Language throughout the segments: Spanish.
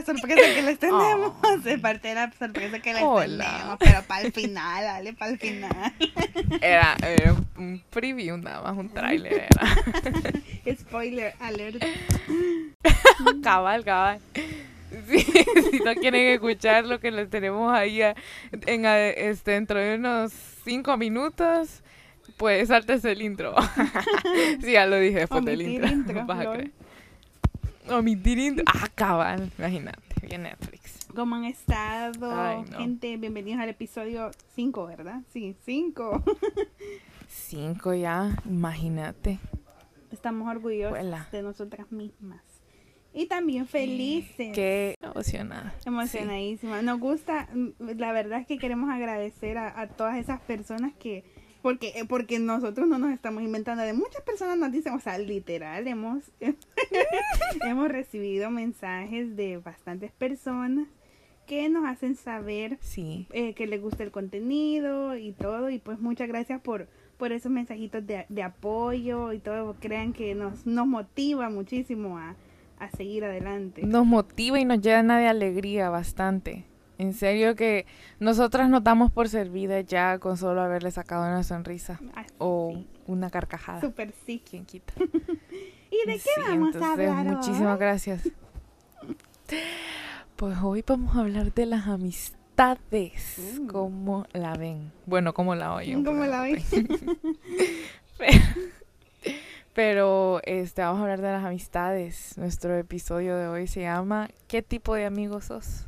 la sorpresa que les tenemos. Oh. Es parte de la sorpresa que les Hola. tenemos. Pero para el final, dale, para el final. Era, era un preview nada más, un tráiler era. Spoiler alert. cabal, cabal. Sí, si no quieren escuchar lo que les tenemos ahí a- en, a- este, dentro de unos cinco minutos, pues sáltese el intro. sí, ya lo dije después del intro. intro, Vas a creer. Omitir intro. Ah, cabal, imagínate, bien Netflix. ¿Cómo han estado? Ay, no. Gente, bienvenidos al episodio 5, ¿verdad? Sí, 5. Cinco ya, imagínate. Estamos orgullosos de nosotras mismas. Y también felices. Qué emocionada. Emocionadísima. Nos gusta, mm, la verdad es que queremos agradecer a, a todas esas personas que, porque, eh, porque nosotros no nos estamos inventando, de muchas personas nos dicen, o sea, literal, hemos, hemos recibido mensajes de bastantes personas que nos hacen saber Sí. eh, que les gusta el contenido y todo, y pues muchas gracias por, por esos mensajitos de, de apoyo y todo, crean que nos, nos motiva muchísimo a, a seguir adelante. Nos motiva y nos llena de alegría bastante. En serio que nosotras nos damos por servidas ya con solo haberle sacado una sonrisa Así, o una carcajada. Super sí. ¿Quién quita? ¿Y de qué vamos a hablar Muchísimas hoy? gracias. Pues hoy vamos a hablar de las amistades. Mm. ¿Cómo la ven? Bueno, ¿cómo la oyen? ¿Cómo la ven? Pero, pero, este, vamos a hablar de las amistades. Nuestro episodio de hoy se llama ¿Qué tipo de amigos sos?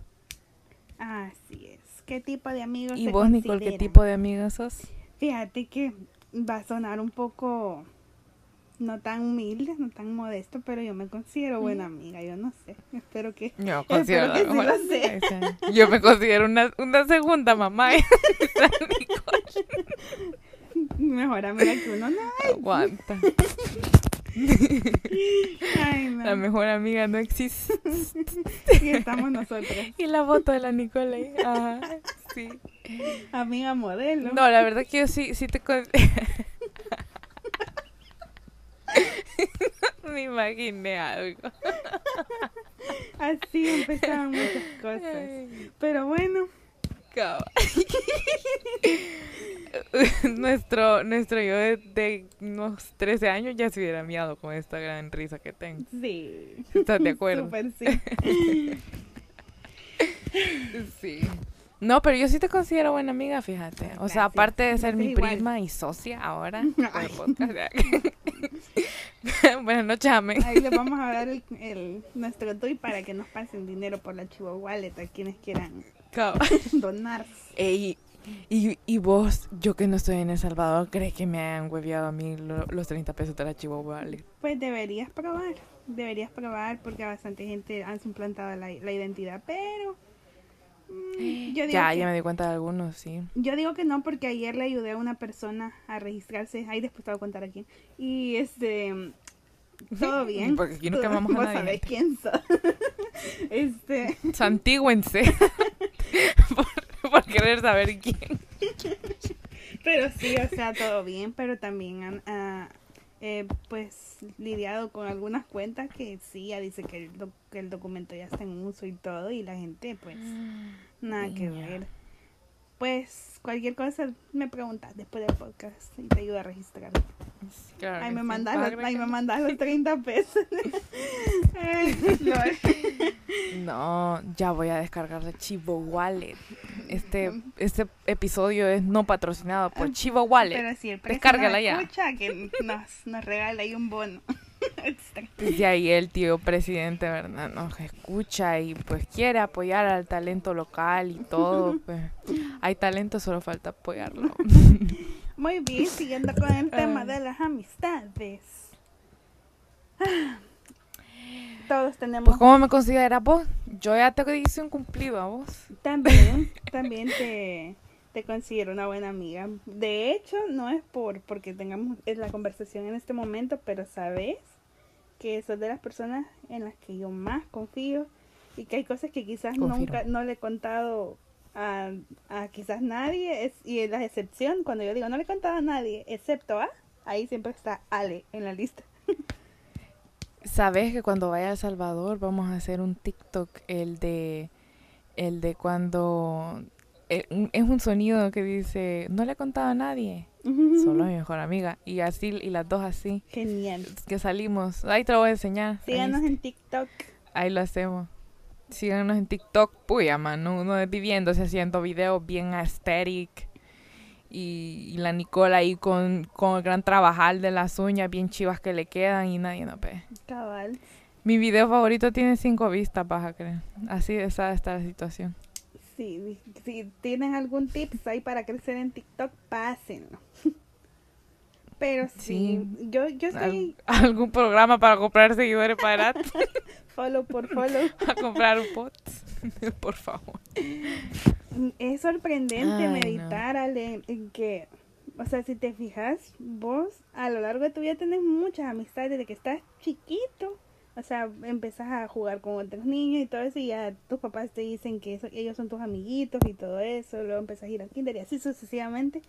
Así es. ¿Qué tipo de amigos Y se vos, Nicole, ¿qué consideran? tipo de amigos sos? Fíjate que va a sonar un poco no tan humilde, no tan modesto, pero yo me considero buena amiga, yo no sé. Espero que Yo considero que sí lo sé. Yo me considero una, una segunda mamá. Mejor amiga que uno no. aguanta. Ay, no. La mejor amiga no existe. Y estamos nosotras. Y la foto de la Nicole. Ajá, sí. Amiga modelo. No, la verdad que yo sí, sí te con... Me imaginé algo. Así empezaban muchas cosas. Pero bueno, Cabal. nuestro, nuestro yo de, de unos 13 años ya se hubiera miado con esta gran risa que tengo. sí. ¿Estás de acuerdo? Súper sí. Sí. No, pero yo sí te considero buena amiga, fíjate. O sea, aparte de ser mi Igual. prima y socia ahora. Buenas noches, amén. Ahí les vamos a dar el, el- nuestro toy para que nos pasen dinero por la Chivo Wallet a quienes quieran donar. Ey, y, y vos, yo que no estoy en El Salvador, ¿crees que me han hueveado a mí lo- los 30 pesos de la Chihuahua? Vale? Pues deberías probar, deberías probar porque a bastante gente han suplantado la, la identidad, pero mm, yo digo Ya, que, ya me di cuenta de algunos, sí. yo digo que no porque ayer le ayudé a una persona a registrarse, ahí después te voy a contar a quién y este todo bien, Porque aquí no quemamos a nadie. quién sos, este Santígüense. por, querer saber quién. Pero sí, o sea, todo bien, pero también han ah, eh, pues lidiado con algunas cuentas que sí, ya dice que el, doc- que el documento ya está en uso y todo y la gente pues nada que ver. Pues cualquier cosa me preguntas después del podcast y te ayudo a registrar. Claro Ahí me mandas los, ahí me no- mandas los 30 pesos. No, ya voy a descargar la Chivo Wallet. Este, este episodio es no patrocinado por Chivo Wallet. Pero si el Descárgala nos ya. escucha, que nos, nos regala ahí un bono extra. Desde ahí el tío presidente, ¿verdad? Nos escucha y pues quiere apoyar al talento local y todo. Pues hay talento, solo falta apoyarlo. Muy bien, siguiendo con el tema de las amistades. Todos tenemos Pues ¿cómo me consideras vos? Yo ya te hice un cumplido a vos. también, también te, te considero una buena amiga. De hecho, no es por porque tengamos es la conversación en este momento, pero sabes que sos de las personas en las que yo más confío y que hay cosas que quizás Confirmo. nunca no le he contado a, a quizás nadie es, y la excepción. Cuando yo digo no le he contado a nadie excepto a ahí siempre está Ale en la lista. Sabes que cuando vaya a El Salvador vamos a hacer un TikTok, el de, el de cuando eh, es un sonido que dice, no le he contado a nadie, solo a mi mejor amiga. Y así, y las dos así, Genial. que salimos. Ahí te lo voy a enseñar. Ahí, Síganos en TikTok. ahí lo hacemos. Síganos en TikTok, puya, mano. Uno es viviéndose haciendo videos bien aesthetic. Y, y la Nicola ahí con, con el gran trabajal de las uñas bien chivas que le quedan y nadie nos ve. Cabal. Mi video favorito tiene cinco vistas, vas a creer. Así de esa está la situación. Sí, si tienen algún tips ahí para crecer en TikTok, pásenlo. Pero sí, Sí. yo, yo estoy Al- algún programa para comprar seguidores para follow por follow. a comprar un bot. Por favor. Es sorprendente Ay, no. meditar Ale, en que, o sea, si te fijas, vos a lo largo de tu vida tenés muchas amistades desde que estás chiquito. O sea, empezás a jugar con otros niños y todo eso y ya tus papás te dicen que eso- ellos son tus amiguitos y todo eso. Luego empezás a ir al kinder y así sucesivamente.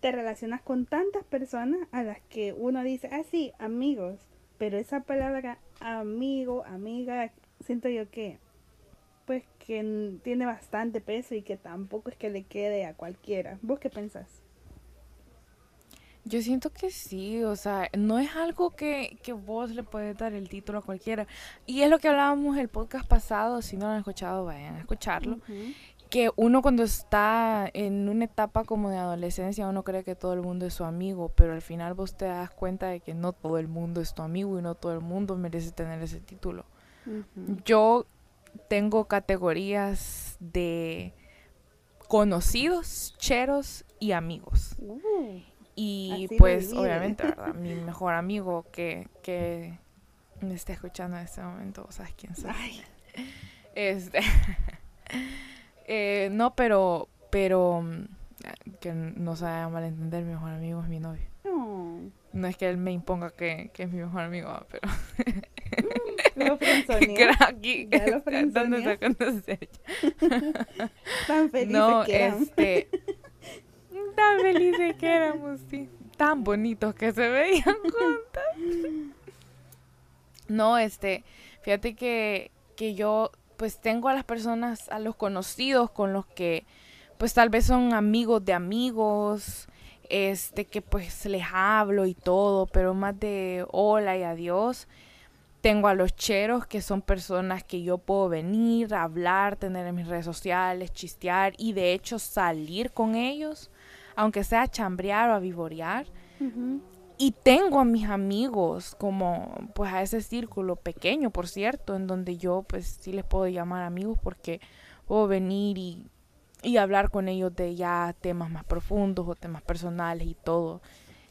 Te relacionas con tantas personas a las que uno dice, ah, sí, amigos. Pero esa palabra amigo, amiga, siento yo que pues que tiene bastante peso y que tampoco es que le quede a cualquiera. ¿Vos qué pensás? Yo siento que sí, o sea, no es algo que, que vos le puedes dar el título a cualquiera. Y es lo que hablábamos el podcast pasado, si no lo han escuchado, vayan a escucharlo. Que uno cuando está en una etapa como de adolescencia, uno cree que todo el mundo es su amigo, pero al final vos te das cuenta de que no todo el mundo es tu amigo y no todo el mundo merece tener ese título. Yo tengo categorías de conocidos, cheros y amigos. Uh, Y Así lo pues obviamente, ¿verdad? Mi mejor amigo que, que me está escuchando en este momento, ¿sabes quién soy? ay, Este, eh, no, pero, pero, mm, que no se vaya a malentender, mi mejor amigo es mi novio. no. No es que él me imponga que, que es mi mejor amigo, ah, pero Lo frenzoneó. era aquí Ya lo a conocer. Tan felices No, que este, tan felices que éramos, sí, tan bonitos que se veían juntos. No, este, fíjate que, que yo pues tengo a las personas, a los conocidos con los que pues tal vez son amigos de amigos, este, que pues les hablo y todo, pero más de hola y adiós. Tengo a los cheros, que son personas que yo puedo venir, hablar, tener en mis redes sociales, chistear y de hecho salir con ellos, aunque sea a chambrear o a vivorear. Y tengo a mis amigos como pues a ese círculo pequeño, por cierto, en donde yo pues sí les puedo llamar amigos porque puedo venir y, y hablar con ellos de ya temas más profundos o temas personales y todo.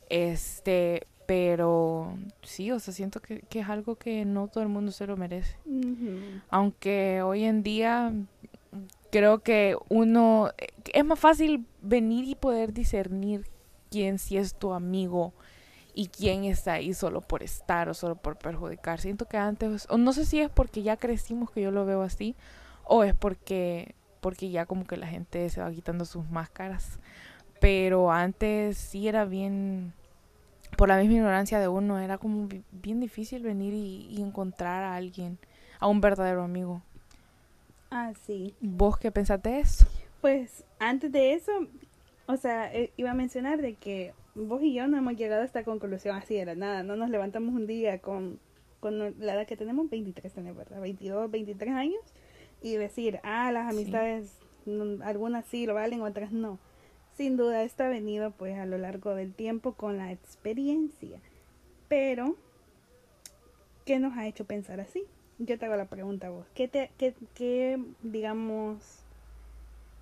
Este, pero sí, o sea, siento que, que es algo que no todo el mundo se lo merece. Aunque hoy en día creo que uno es más fácil venir y poder discernir quién sí es tu amigo y quién está ahí solo por estar o solo por perjudicar. Siento que antes, o no sé si es porque ya crecimos que yo lo veo así, o es porque, porque ya como que la gente se va quitando sus máscaras. Pero antes sí era bien, por la misma ignorancia de uno, era como bi- bien difícil venir y encontrar a alguien, a un verdadero amigo. Ah, sí. ¿Vos qué pensás de eso? Pues antes de eso, o sea, eh, iba a mencionar de que vos y yo no hemos llegado a esta conclusión así de la nada. No nos levantamos un día con, con la edad que tenemos, 23 tenemos, ¿verdad? 22, 23 años, y decir, ah, las Sí. amistades, mm, algunas sí lo valen, otras no. Sin duda, esto ha venido pues a lo largo del tiempo con la experiencia. Pero, ¿qué nos ha hecho pensar así? Yo te hago la pregunta a vos. ¿Qué, te, qué, qué digamos,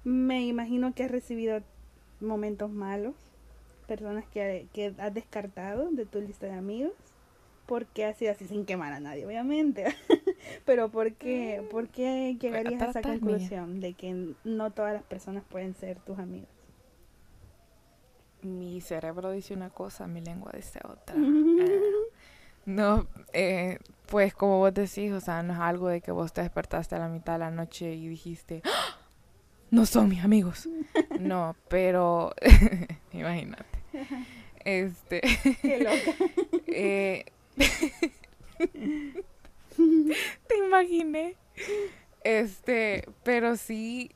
me imagino que has recibido momentos malos, personas que, que has descartado de tu lista de amigos, porque ha sido así sin quemar a nadie, obviamente. Pero ¿por qué, ¿por qué llegarías a esa conclusión de que no todas las personas pueden ser tus amigos? Mi cerebro dice una cosa, mi lengua dice otra. Eh, No, eh, pues como vos decís, o sea, no es algo de que vos te despertaste a la mitad de la noche y dijiste, "¡Ah! no son mis amigos. No, pero imagínate. Este, Qué loca. eh, Te imaginé. Este, pero sí,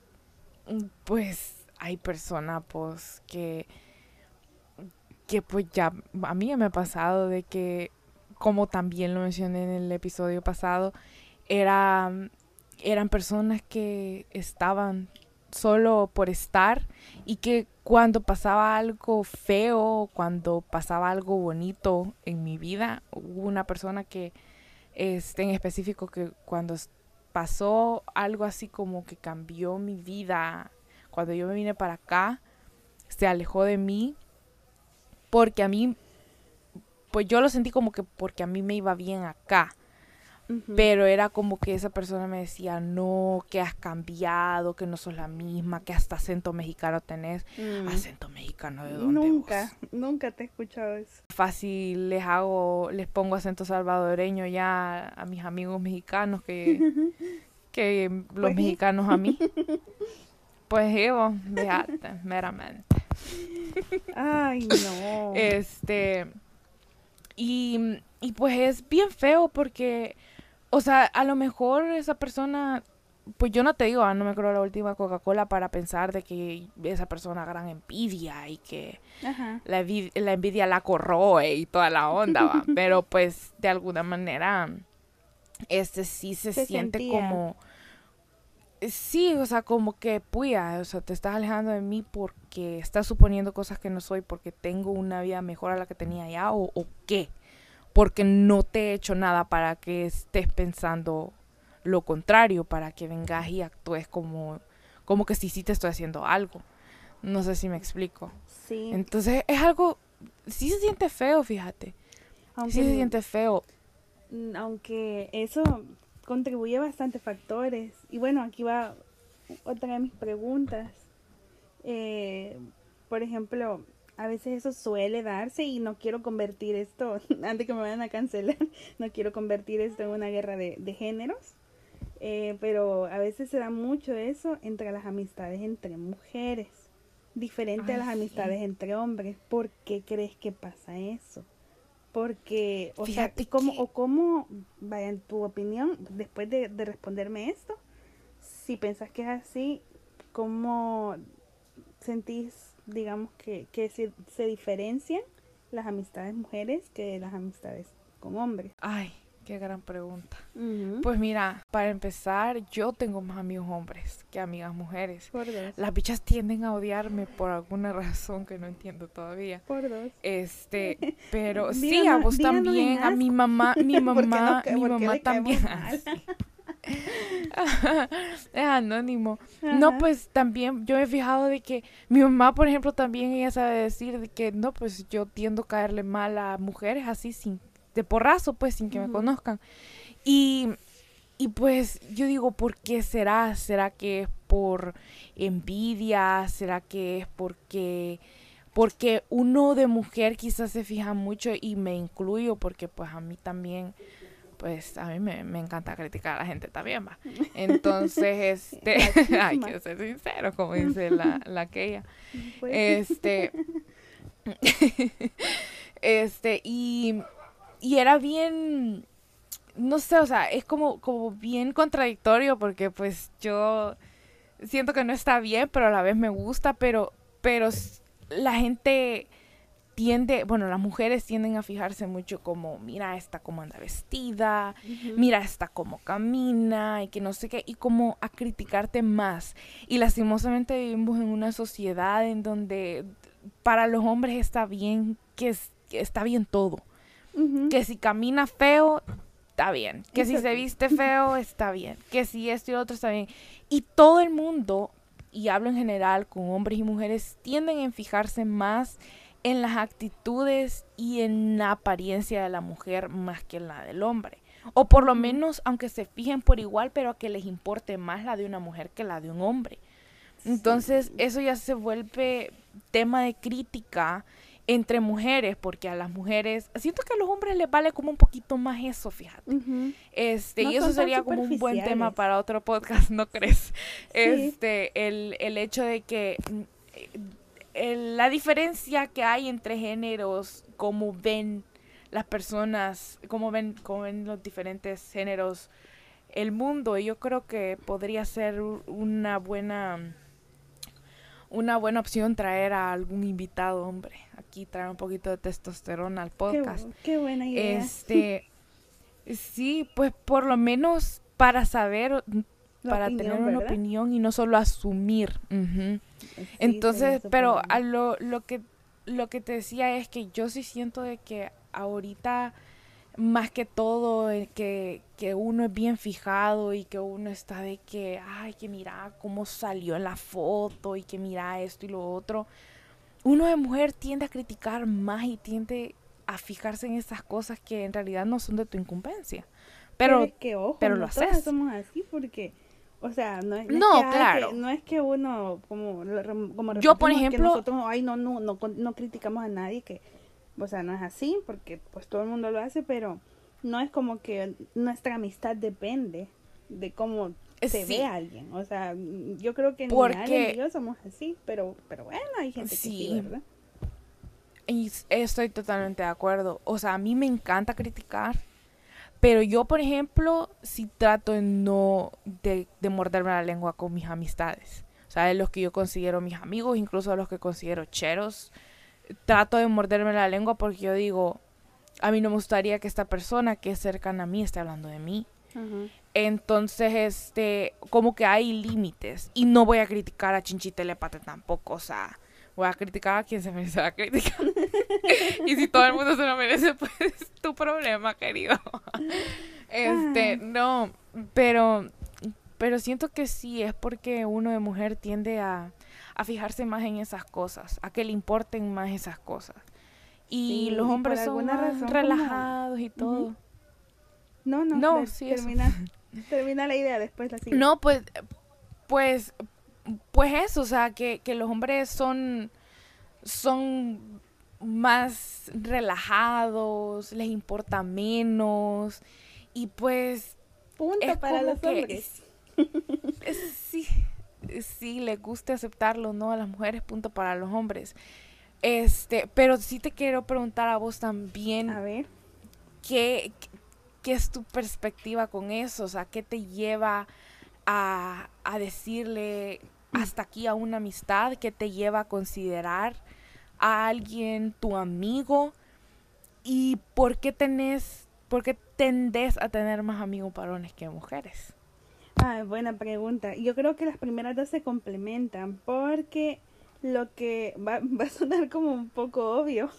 pues hay personas pues que que pues ya a mí me ha pasado de que como también lo mencioné en el episodio pasado, era, eran personas que estaban solo por estar y que cuando pasaba algo feo, cuando pasaba algo bonito en mi vida, hubo una persona que, este, en específico, que cuando pasó algo así como que cambió mi vida, cuando yo me vine para acá, se alejó de mí, porque a mí, pues yo lo sentí como que porque a mí me iba bien acá pero era como que esa persona me decía, no, que has cambiado, que no sos la misma, que hasta acento mexicano tenés. Mm. Acento mexicano de dónde Nunca, nunca te he escuchado eso. Fácil les hago, les pongo acento salvadoreño ya a mis amigos mexicanos que, que los pues mexicanos a mí. Pues Evo, fíjate, meramente. Ay, no. Este, y, y pues es bien feo porque o sea, a lo mejor esa persona, pues yo no te digo, ah, no me creo la última Coca-Cola para pensar de que esa persona gran envidia y que la, la, envidia la corroe y toda la onda, va. Pero pues de alguna manera, este sí se, siente como... Sí, o sea, como que, puya, o sea, te estás alejando de mí porque estás suponiendo cosas que no soy, porque tengo una vida mejor a la que tenía ya, o, o qué porque no te he hecho nada para que estés pensando lo contrario, para que vengas y actúes como, como que sí, sí te estoy haciendo algo. No sé si me explico. Sí. Entonces es algo, sí se siente feo, fíjate. Aunque, sí se siente feo. Aunque eso contribuye a bastantes factores. Y bueno, aquí va otra de mis preguntas. Eh, por ejemplo, a veces eso suele darse y no quiero convertir esto, antes que me vayan a cancelar, no quiero convertir esto en una guerra de, géneros, eh, pero a veces se da mucho eso entre las amistades entre mujeres, diferente a las amistades entre hombres. ¿Por qué crees que pasa eso? Porque, o sea, ¿cómo, o cómo, vaya, en tu opinión, después de, de responderme esto, si pensás que es así, ¿cómo sentís digamos que, que se, se diferencian las amistades mujeres que las amistades con hombres? Ay, qué gran pregunta. Pues mira, para empezar, yo tengo más amigos hombres que amigas mujeres. Las bichas tienden a odiarme por alguna razón que no entiendo todavía. Por dos. Este, pero sí, a vos también, a mi mamá, mi mamá, mi mamá también. es anónimo. No, pues también yo me he fijado de que mi mamá, por ejemplo, también ella sabe decir de que no, pues yo tiendo a caerle mal a mujeres así sin de porrazo, pues sin que me conozcan. Y y pues yo digo, ¿por qué será? ¿Será que es por envidia? ¿Será que es porque porque uno de mujer quizás se fija mucho y me incluyo porque pues a mí también pues a mí me, encanta criticar a la gente también, va. Entonces, este, hay que ser sincero, como dice la, la aquella. Pues. Este, este, y, y era bien, no sé, o sea, es como, como bien contradictorio porque pues yo siento que no está bien, pero a la vez me gusta, pero, pero la gente tiende, bueno, las mujeres tienden a fijarse mucho como, mira esta cómo anda vestida, mira esta cómo camina y que no sé qué, y como a criticarte más. Y lastimosamente vivimos en una sociedad en donde para los hombres está bien, que, está bien todo. Que si camina feo, está bien. Que si se viste feo, está bien. Que si esto y lo otro está bien. Y todo el mundo, y hablo en general con hombres y mujeres, tienden a fijarse más en las actitudes y en la apariencia de la mujer más que en la del hombre. O por lo menos, aunque se fijen por igual, pero que les importe más la de una mujer que la de un hombre. Entonces, eso ya se vuelve tema de crítica entre mujeres, porque a las mujeres, siento que a los hombres les vale como un poquito más eso, fíjate. Este, y eso sería como un buen tema para otro podcast, ¿no crees? Este, el, el hecho de que la diferencia que hay entre géneros, cómo ven las personas, cómo ven, cómo ven los diferentes géneros el mundo. Y yo creo que podría ser una buena una buena opción traer a algún invitado, hombre. Aquí traer un poquito de testosterona al podcast. Qué, buena idea. Este, sí, pues por lo menos para saber, para tener una opinión y no solo asumir. Entonces, pero a lo, lo que lo que te decía es que yo sí siento de que ahorita más que todo eh, que, que, uno es bien fijado y que uno está de que, ay, que mira cómo salió en la foto y que mira esto y lo otro. Uno de mujer tiende a criticar más y tiende a fijarse en esas cosas que en realidad no son de tu incumbencia. Pero, que, ojo, pero lo haces. somos así porque, o sea, no es, no, que, claro. no es que uno, como, como yo por ejemplo, nosotros, ay, no, no, no, no criticamos a nadie que o sea, no es así porque pues todo el mundo lo hace, pero no es como que nuestra amistad depende de cómo se ve a alguien. O sea, yo creo que porque... ni yo somos así, pero, pero bueno, hay gente que sí, ¿verdad? Y estoy totalmente de acuerdo. O sea, a mí me encanta criticar, pero yo, por ejemplo, sí trato de no de, de morderme la lengua con mis amistades. O sea, de los que yo considero mis amigos, incluso de los que considero cheros trato de morderme la lengua porque yo digo, a mí no me gustaría que esta persona que es cercana a mí esté hablando de mí. Entonces, este, como que hay límites. Y no voy a criticar a Chinchitelepate tampoco. O sea, voy a criticar a quien se merece la crítica. y si todo el mundo se lo merece, pues es tu problema, querido. este, no, pero, pero siento que sí, es porque uno de mujer tiende a a fijarse más en esas cosas, a que le importen más esas cosas. Y los hombres son relajados y todo. No, no, no termina, termina la idea, después la sigue. No, pues, pues, pues eso, o sea, que, que los hombres son, son más relajados, les importa menos y pues... Punto para los hombres. Sí, sí le guste aceptarlo, ¿no? A las mujeres, punto para los hombres. Este, pero sí te quiero preguntar a vos también. A ver. ¿Qué, qué es tu perspectiva con eso? O sea, ¿qué te lleva a, a decirle hasta aquí a una amistad? ¿Qué te lleva a considerar a alguien tu amigo? ¿Y por qué tenés, por qué tendés a tener más amigos varones que mujeres? Ah, buena pregunta. Yo creo que las primeras dos se complementan porque lo que va, va a sonar como un poco obvio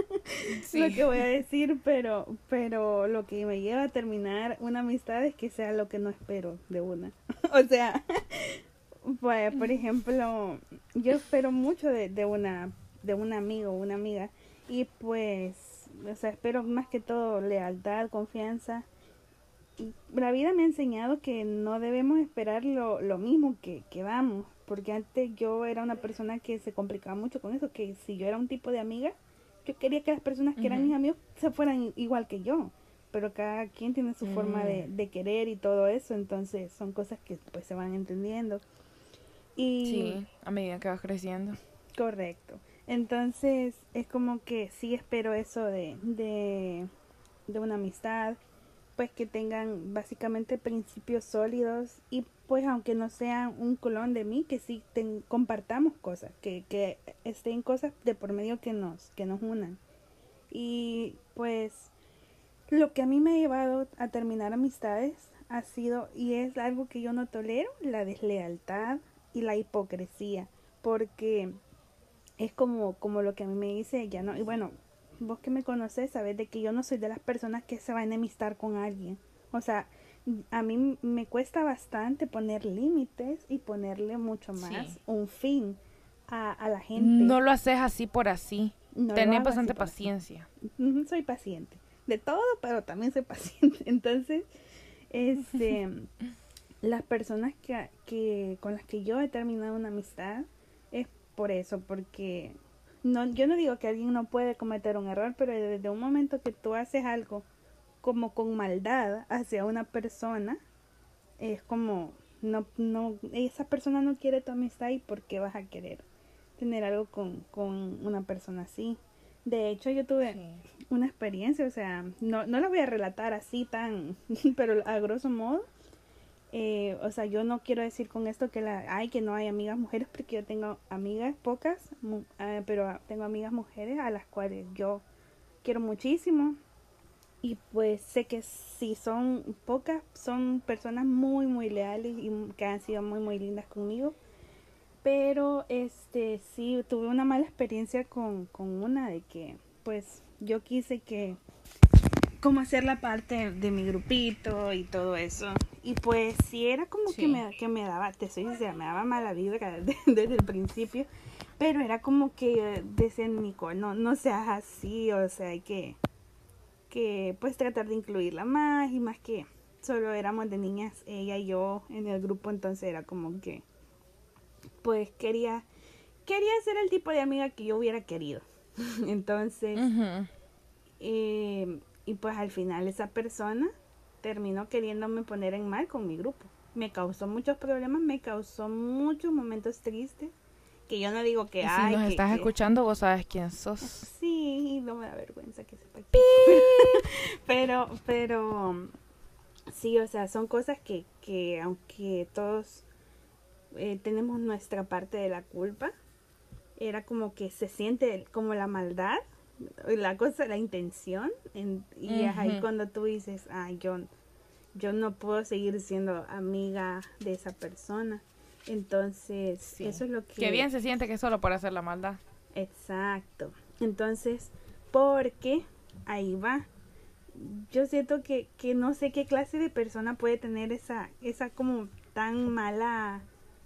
lo que voy a decir, pero, pero lo que me lleva a terminar una amistad es que sea lo que no espero de una. o sea, pues, por ejemplo, yo espero mucho de, de una de un amigo o una amiga y pues, o sea, espero más que todo lealtad, confianza la vida me ha enseñado que no debemos esperar lo, lo mismo que, que damos, porque antes yo era una persona que se complicaba mucho con eso, que si yo era un tipo de amiga, yo quería que las personas que eran mis amigos se fueran igual que yo, pero cada quien tiene su forma de, de, querer y todo eso, entonces son cosas que pues se van entendiendo. Y, sí, a medida que vas creciendo. Correcto. Entonces es como que sí espero eso de, de, de una amistad, pues que tengan básicamente principios sólidos y pues aunque no sean un colón de mí, que sí compartamos cosas, que, que estén cosas de por medio que nos, que nos unan. Y pues lo que a mí me ha llevado a terminar amistades ha sido, y es algo que yo no tolero, la deslealtad y la hipocresía, porque es como, como lo que a mí me dice ella, ¿no? Y bueno, vos que me conoces sabes de que yo no soy de las personas que se va a enemistar con alguien. O sea, a mí me cuesta bastante poner límites y ponerle mucho más un fin a, a, la gente. No lo haces así por así. No Tenés bastante paciencia. Soy paciente. De todo, pero también soy paciente. Entonces, este, las personas que, que con las que yo he terminado una amistad es por eso, porque no, yo no digo que alguien no puede cometer un error, pero desde un momento que tú haces algo como con maldad hacia una persona, es como, no, no, esa persona no quiere tu amistad y por qué vas a querer tener algo con, con una persona así. De hecho, yo tuve una experiencia, o sea, no, no la voy a relatar así tan, pero a grosso modo, eh, o sea, yo no quiero decir con esto que la, hay que no hay amigas mujeres, porque yo tengo amigas pocas, eh, pero tengo amigas mujeres a las cuales yo quiero muchísimo. Y pues sé que si son pocas, son personas muy, muy leales y que han sido muy, muy lindas conmigo. Pero este sí, tuve una mala experiencia con, con una de que pues yo quise que como hacer la parte de mi grupito y todo eso. Y pues sí era como que, me, que me daba, te soy sincera, me daba mala vida desde el principio. Pero era como que decían, Nico, no, no seas así, o sea, hay que, que pues tratar de incluirla más y más que solo éramos de niñas, ella y yo en el grupo, entonces era como que pues quería, quería ser el tipo de amiga que yo hubiera querido. entonces, eh, y pues al final esa persona terminó queriéndome poner en mal con mi grupo. Me causó muchos problemas, me causó muchos momentos tristes. Que yo no digo que hay. Si nos estás escuchando, vos sabes quién sos. Sí, no me da vergüenza que sepa. pero, pero, sí, o sea, son cosas que, que aunque todos eh, tenemos nuestra parte de la culpa, era como que se siente como la maldad la cosa, la intención, y es ahí cuando tú dices, ay, yo, yo no puedo seguir siendo amiga de esa persona. Entonces, eso es lo que... Bien se siente que solo por hacer la maldad. Exacto. Entonces, porque ahí va. Yo siento que, que no sé qué clase de persona puede tener esa, esa como tan mala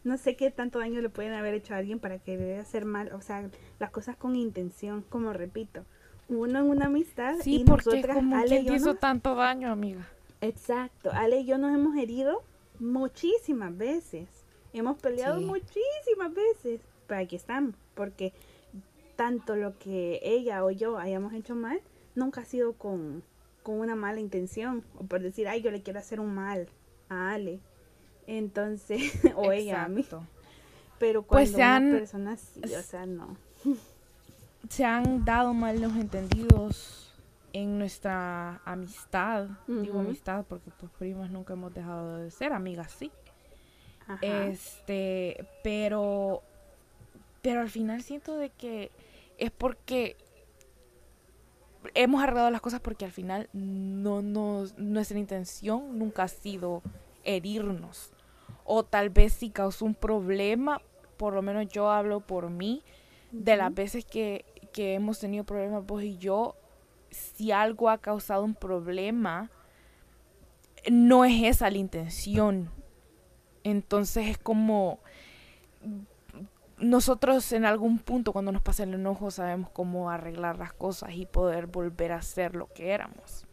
no sé qué tanto daño le pueden haber hecho a alguien para que debe hacer mal, o sea, las cosas con intención, como repito, uno en una amistad sí, y porque como Ale y hizo tanto daño, amiga. Exacto, Ale y yo nos hemos herido muchísimas veces, hemos peleado muchísimas veces, pero aquí estamos, porque tanto lo que ella o yo hayamos hecho mal, nunca ha sido con, con una mala intención, o por decir, ay, yo le quiero hacer un mal a Ale entonces, o ella a mí. Pero pues cuando una persona sí, o sea, no. Se han dado mal los entendidos en nuestra amistad. Digo amistad porque pues primas nunca hemos dejado de ser, amigas sí. Este, pero pero al final siento de que es porque hemos arreglado las cosas porque al final no nos nuestra intención nunca ha sido herirnos o tal vez si causó un problema, por lo menos yo hablo por mí, de las veces que, que hemos tenido problemas vos y yo, si algo ha causado un problema, no es esa la intención. Entonces es como nosotros en algún punto cuando nos pasa el enojo sabemos cómo arreglar las cosas y poder volver a ser lo que éramos.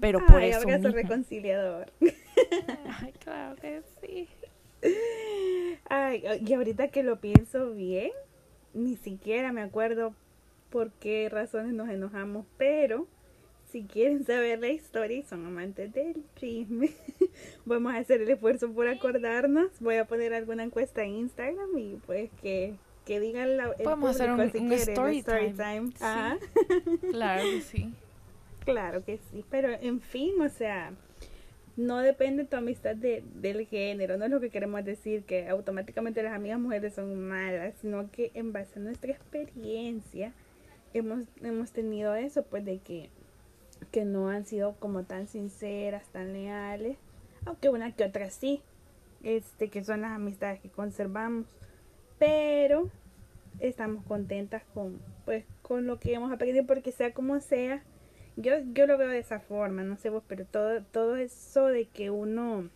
Pero por eso mismo. reconciliador. Ay, claro que sí. Ay, y ahorita que lo pienso bien, ni siquiera me acuerdo por qué razones nos enojamos, pero si quieren saber la historia y son amantes del chisme, vamos a hacer el esfuerzo por acordarnos. Voy a poner alguna encuesta en Instagram y pues que, que digan la, Podemos hacer un, story, time. Claro que sí. Claro que sí, pero en fin, o sea, no depende tu amistad de, del género, no es lo que queremos decir que automáticamente las amigas mujeres son malas, sino que en base a nuestra experiencia hemos, hemos tenido eso, pues de que, que no han sido como tan sinceras, tan leales, aunque una que otra sí, este, que son las amistades que conservamos, pero estamos contentas con, pues, con lo que hemos aprendido, porque sea como sea, yo, yo lo veo de esa forma, no sé vos, pero todo, todo eso de que uno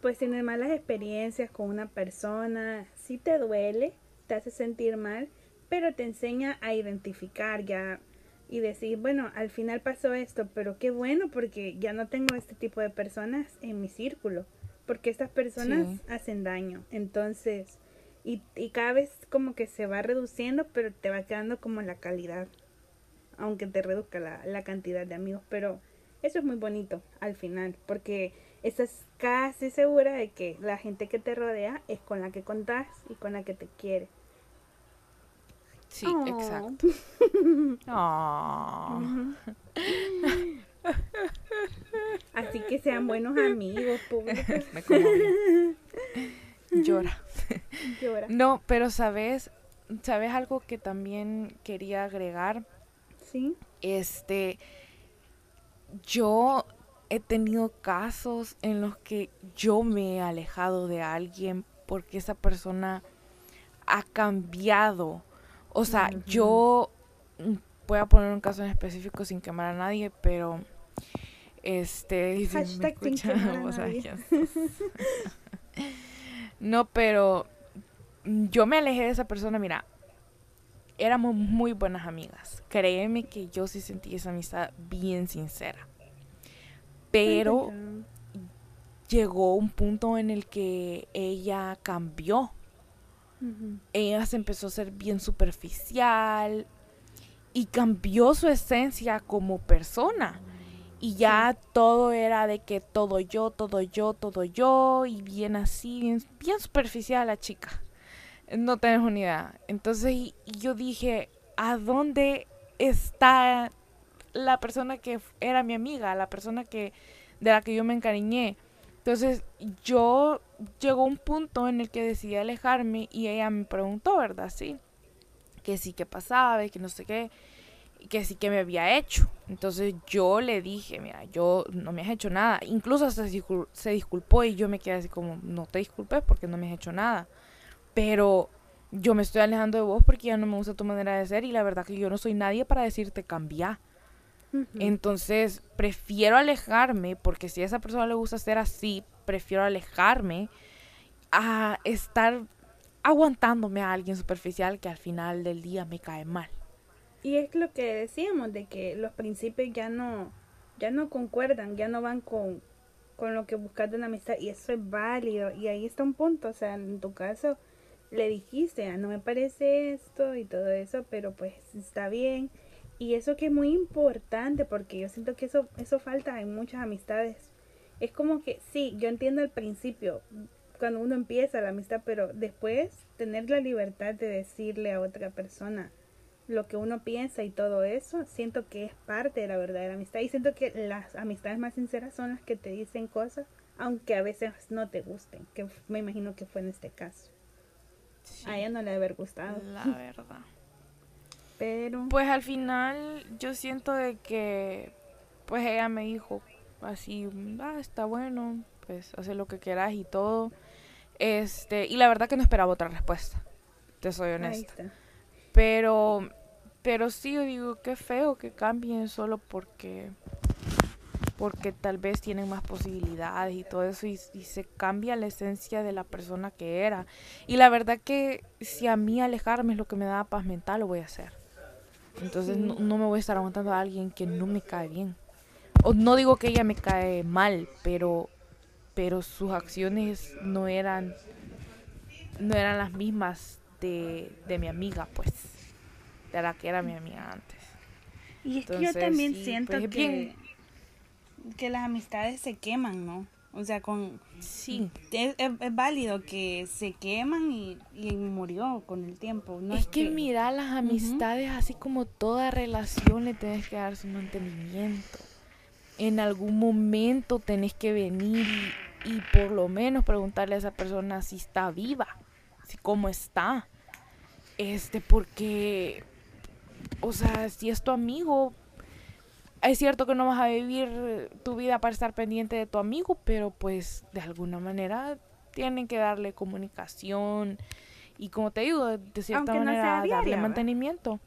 pues tiene malas experiencias con una persona, sí te duele, te hace sentir mal, pero te enseña a identificar ya y decir, bueno, al final pasó esto, pero qué bueno porque ya no tengo este tipo de personas en mi círculo, porque estas personas hacen daño. Entonces, y, y cada vez como que se va reduciendo, pero te va quedando como la calidad aunque te reduzca la, cantidad de amigos, pero eso es muy bonito al final, porque estás casi segura de que la gente que te rodea es con la que contás y con la que te quiere. Sí, exacto. Así que sean buenos amigos, públicos. Me Llora. Llora. No, pero sabes, sabes algo que también quería agregar. Sí. Este, yo he tenido casos en los que yo me he alejado de alguien porque esa persona ha cambiado. O sea, yo mm, voy a poner un caso en específico sin quemar a nadie, pero este no, pero yo me alejé de esa persona, mira, éramos muy buenas amigas. Créeme que yo sí sentí esa amistad bien sincera. Pero llegó un punto en el que ella cambió. Ella se empezó a ser bien superficial y cambió su esencia como persona. Y ya todo era de que todo yo, todo yo, todo yo, y bien así, bien, superficial la chica. No tenés una idea. Entonces yo dije, ¿a dónde está la persona que era mi amiga, la persona que de la que yo me encariñé? Entonces yo llegó un punto en el que decidí alejarme y ella me preguntó, ¿verdad? Sí. Que sí, que pasaba que no sé qué que sí que me había hecho. Entonces yo le dije, mira, yo no me has hecho nada. Incluso se, se disculpó y yo me quedé así como, no te disculpes porque no me has hecho nada. Pero yo me estoy alejando de vos porque ya no me gusta tu manera de ser y la verdad que yo no soy nadie para decirte cambia. Entonces prefiero alejarme porque si a esa persona le gusta ser así, prefiero alejarme a estar aguantándome a alguien superficial que al final del día me cae mal. Y es lo que decíamos, de que los principios ya no, ya no concuerdan, ya no van con, con lo que buscas de una amistad y eso es válido y ahí está un punto, o sea, en tu caso le dijiste, ah, no me parece esto y todo eso, pero pues está bien y eso que es muy importante porque yo siento que eso, eso falta en muchas amistades. Es como que sí, yo entiendo el principio cuando uno empieza la amistad, pero después tener la libertad de decirle a otra persona, lo que uno piensa y todo eso, siento que es parte de la verdadera amistad. Y siento que las amistades más sinceras son las que te dicen cosas, aunque a veces no te gusten, que me imagino que fue en este caso. A ella no le debe haber gustado. La verdad. Pero... Pues al final yo siento de que, pues ella me dijo así, ah, está bueno, pues hace lo que quieras y todo. Este, y la verdad que no esperaba otra respuesta. Te soy honesta. Pero, pero sí, yo digo, qué feo que cambien solo porque, porque tal vez tienen más posibilidades y todo eso y, se cambia la esencia de la persona que era. Y la verdad que si a mí alejarme es lo que me da paz mental, lo voy a hacer. Entonces no, no, me voy a estar aguantando a alguien que no me cae bien. O no digo que ella me cae mal, pero, pero sus acciones no eran, no eran las mismas de, mi amiga, pues, de la que era mi amiga antes. Y es que yo también siento pues, que, que las amistades se queman, ¿no? O sea, con... Sí. Es, válido que se queman y, murió con el tiempo. No es, que, mira, las amistades, así como toda relación, le tienes que dar su mantenimiento. En algún momento tenés que venir y, y por lo menos preguntarle a esa persona si está viva, si cómo está. Este, porque, o sea, si es tu amigo, es cierto que no vas a vivir tu vida para estar pendiente de tu amigo, pero pues de alguna manera tienen que darle comunicación y como te digo, de cierta manera darle mantenimiento.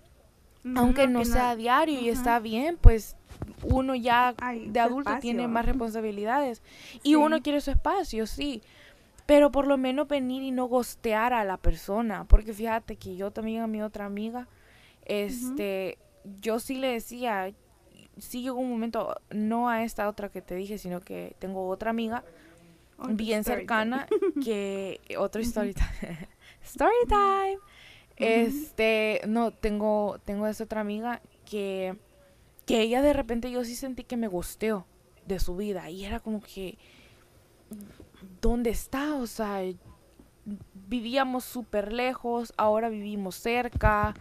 Aunque no, sea diario y está bien, pues uno ya de adulto tiene más responsabilidades y uno quiere su espacio, sí pero por lo menos venir y no gostear a la persona, porque fíjate que yo también a mi otra amiga, este, yo sí le decía, sí llegó un momento, no a esta otra que te dije, sino que tengo otra amiga bien cercana que otro story time. story time. Este, no, tengo tengo esa otra amiga que que ella de repente yo sí sentí que me gosteó de su vida y era como que ¿dónde está? O sea, vivíamos súper lejos, ahora vivimos cerca,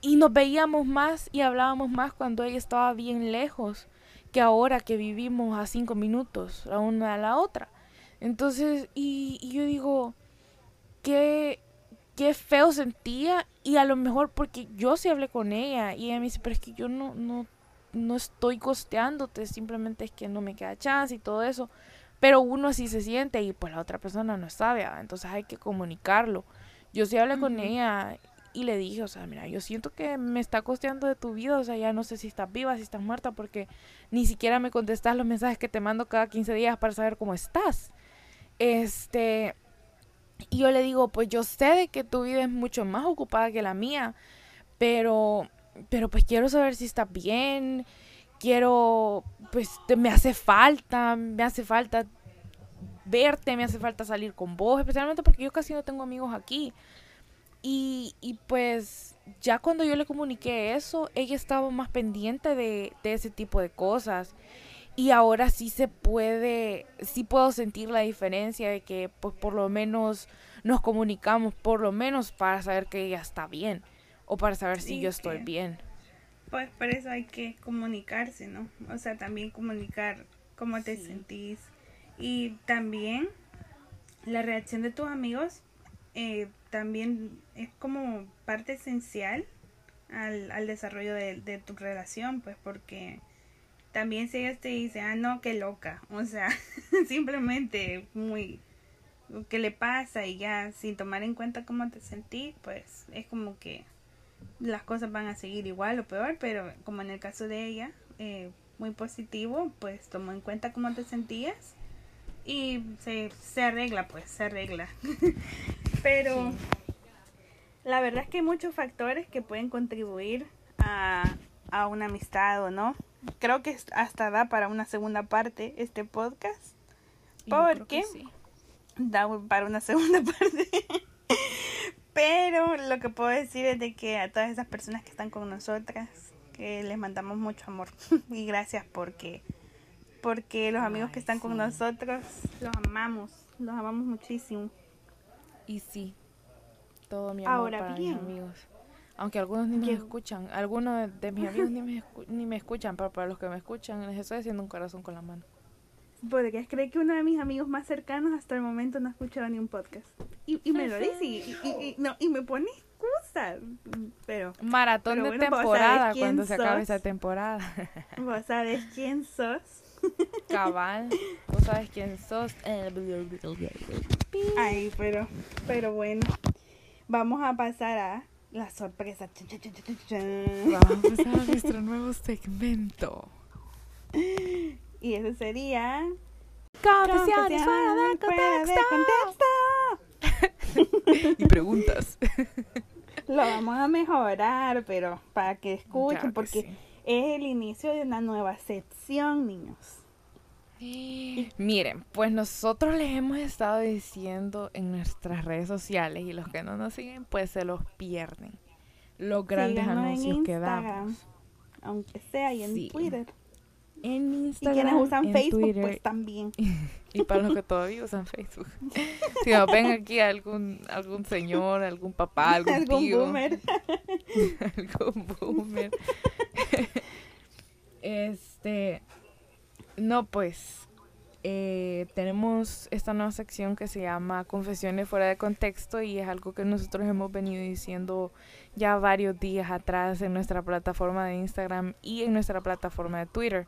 y nos veíamos más y hablábamos más cuando ella estaba bien lejos que ahora que vivimos a cinco minutos la una a la otra. Entonces, y, y yo digo, qué, qué feo sentía y a lo mejor porque yo sí hablé con ella y ella me dice, pero es que yo no, no, no estoy costeándote, simplemente es que no me queda chance y todo eso. Pero uno así se siente y pues la otra persona no sabe, entonces hay que comunicarlo. Yo sí hablé con ella y le dije, o sea, mira, yo siento que me está costeando de tu vida, o sea, ya no sé si estás viva, si estás muerta, porque ni siquiera me contestas los mensajes que te mando cada 15 días para saber cómo estás. Este, y yo le digo, pues yo sé de que tu vida es mucho más ocupada que la mía, pero, pero pues quiero saber si estás bien, quiero, pues me hace falta, me hace falta verte, me hace falta salir con vos, especialmente porque yo casi no tengo amigos aquí. Y, y pues ya cuando yo le comuniqué eso, ella estaba más pendiente de, de ese tipo de cosas. Y ahora sí se puede, sí puedo sentir la diferencia de que pues por lo menos nos comunicamos, por lo menos para saber que ella está bien o para saber si yo estoy bien. Pues por eso hay que comunicarse, ¿no? O sea, también comunicar cómo te sentís. Y también la reacción de tus amigos eh, también es como parte esencial al, al desarrollo de, de, tu relación, pues porque también si ellos te dicen, ah, no, qué loca, o sea, simplemente muy, ¿qué le pasa? Y ya sin tomar en cuenta cómo te sentís, pues es como que las cosas van a seguir igual o peor, pero como en el caso de ella, eh, muy positivo, pues tomó en cuenta cómo te sentías y se, se arregla, pues se arregla. pero la verdad es que hay muchos factores que pueden contribuir a, a una amistad o no. Creo que hasta da para una segunda parte este podcast. Porque sí. da para una segunda parte. Pero lo que puedo decir es de que a todas esas personas que están con nosotras, que les mandamos mucho amor y gracias porque porque los amigos que están con nosotros los amamos, los amamos muchísimo. Y sí, todo mi amor Ahora para mis amigos. Aunque algunos ni me escuchan, algunos de, mis amigos ni me, ni me escuchan, pero para los que me escuchan les estoy haciendo un corazón con la mano. Podrías creer que uno de mis amigos más cercanos hasta el momento no ha escuchado ni un podcast. Y, y me lo dice y, y, no, y me pone excusas. Pero. Maratón de temporada cuando se acabe esa temporada. Vos sabes quién sos. Cabal. Vos sabes quién sos. Ay, pero, pero bueno. Vamos a pasar a la sorpresa. Vamos a pasar a nuestro nuevo segmento. Y ese sería. Confesiones fuera de contexto. y preguntas. Lo vamos a mejorar, pero para que escuchen, porque es el inicio de una nueva sección, niños. Miren, pues nosotros les hemos estado diciendo en nuestras redes sociales y los que no nos siguen, pues se los pierden. Los grandes anuncios que damos. Aunque sea y en Twitter en Instagram. Y quienes usan Facebook, pues también. Y para los que todavía usan Facebook. Si nos ven aquí algún, algún señor, algún papá, algún, ¿Algún tío. Boomer. algún boomer. este. No, pues. Eh, tenemos esta nueva sección que se llama Confesiones fuera de contexto y es algo que nosotros hemos venido diciendo ya varios días atrás en nuestra plataforma de Instagram y en nuestra plataforma de Twitter.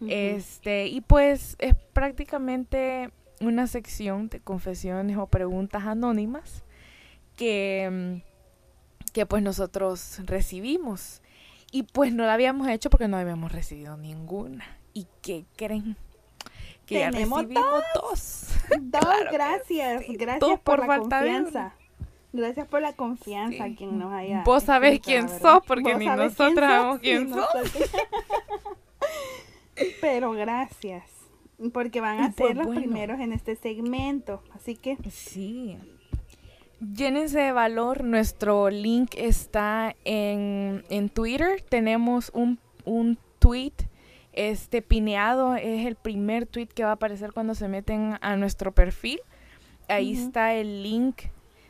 Este, y pues es prácticamente una sección de confesiones o preguntas anónimas que, mm, que pues nosotros recibimos. Y pues no la habíamos hecho porque no habíamos recibido ninguna. ¿Y qué creen? Que ya recibimos dos. Dos, gracias. Gracias por, la confianza. Gracias por la confianza quien nos haya. Vos sabés quién sos porque ni nosotros sabemos quién sos. Pero gracias, porque van a pues ser los primeros en este segmento, así que... Sí. Llénense de valor, nuestro link está en, en Twitter, tenemos un, un tweet este pineado, es el primer tweet que va a aparecer cuando se meten a nuestro perfil. Ahí está el link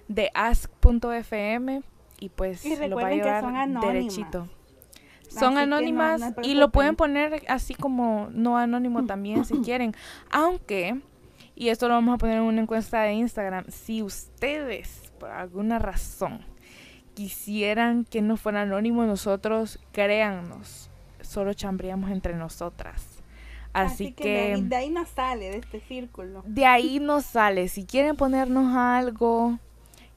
de ask.fm y pues Y lo va a que llevar son derechito. Así Son no- anónimas no y lo pueden poner así como no anónimo también si quieren. Aunque, y esto lo vamos a poner en una encuesta de Instagram, si ustedes por alguna razón quisieran que no fuera anónimo, nosotros créannos, solo chambreamos entre nosotras. Así, que ahí- de ahí no sale de este círculo. de ahí nos sale. Si quieren ponernos algo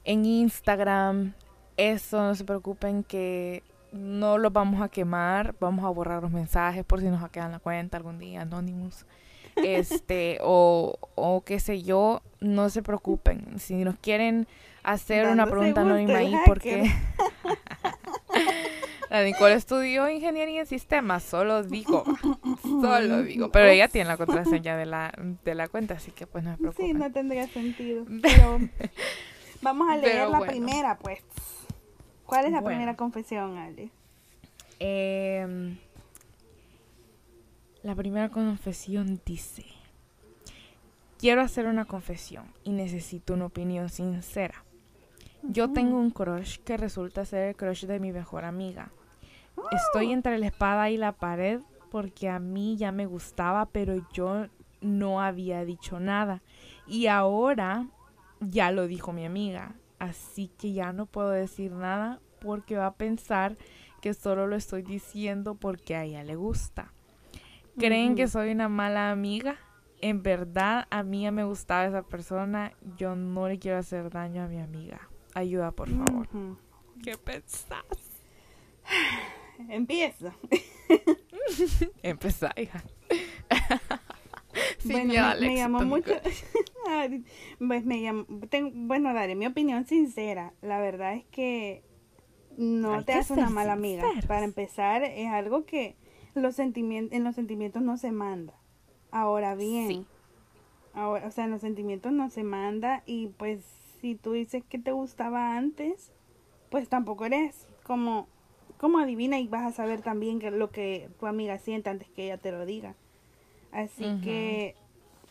en Instagram, eso no se preocupen que no los vamos a quemar. Vamos a borrar los mensajes por si nos hackean la cuenta algún día, Anonymous. Este, o, o qué sé yo, no se preocupen. Si nos quieren hacer una pregunta anónima ahí, porque la Nicole estudió ingeniería en sistemas, solo digo, solo digo. Pero ella tiene la contraseña de la, de la cuenta, así que pues no se Sí, preocupen. no tendría sentido. Pero vamos a leer Pero la bueno. primera, pues. ¿Cuál es la Bueno. primera confesión, Ale? Em, la primera confesión dice, quiero hacer una confesión y necesito una opinión sincera. Yo tengo un crush que resulta ser el crush de mi mejor amiga. Estoy entre la espada y la pared porque a mí ya me gustaba, pero yo no había dicho nada. Y ahora ya lo dijo mi amiga. Así que ya no puedo decir nada porque va a pensar que solo lo estoy diciendo porque a ella le gusta. ¿Creen que soy una mala amiga? En verdad, a mí ya me gustaba esa persona. Yo no le quiero hacer daño a mi amiga. Ayuda, por favor. ¿Qué pensás? Empiezo. Empezá, hija. Bueno, me, llamó mucho. Pues me llamó, tengo- bueno, daré mi opinión sincera. La verdad es que no Hay te hace una mala amiga. Para empezar, es algo que los sentimientos, en los sentimientos no se manda. Ahora bien, Sí. ahora, o sea, en los sentimientos no se manda y pues si tú dices que te gustaba antes, pues tampoco eres como como adivina y vas a saber también que lo que tu amiga siente antes que ella te lo diga. Así que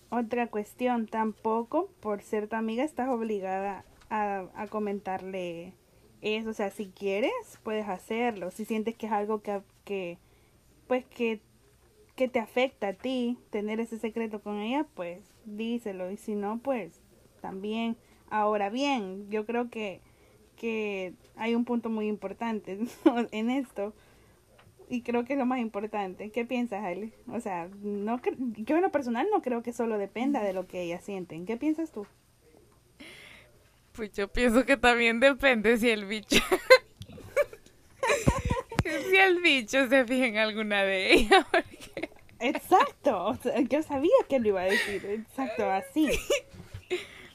otra cuestión, tampoco por ser tu amiga estás obligada a, a comentarle eso. O sea, si quieres, puedes hacerlo. Si sientes que es algo que, que pues que, que te afecta a ti, tener ese secreto con ella, pues díselo. Y si no, pues también. Ahora bien, yo creo que, que hay un punto muy importante en esto. Y creo que es lo más importante. ¿Qué piensas, Ale? O sea, no yo en lo personal no creo que solo dependa de lo que ellas sienten. ¿Qué piensas tú? Pues yo pienso que también depende si el bicho. si el bicho se fija en alguna de ellas. porque- Exacto. O sea, yo sabía que lo iba a decir. Exacto, así.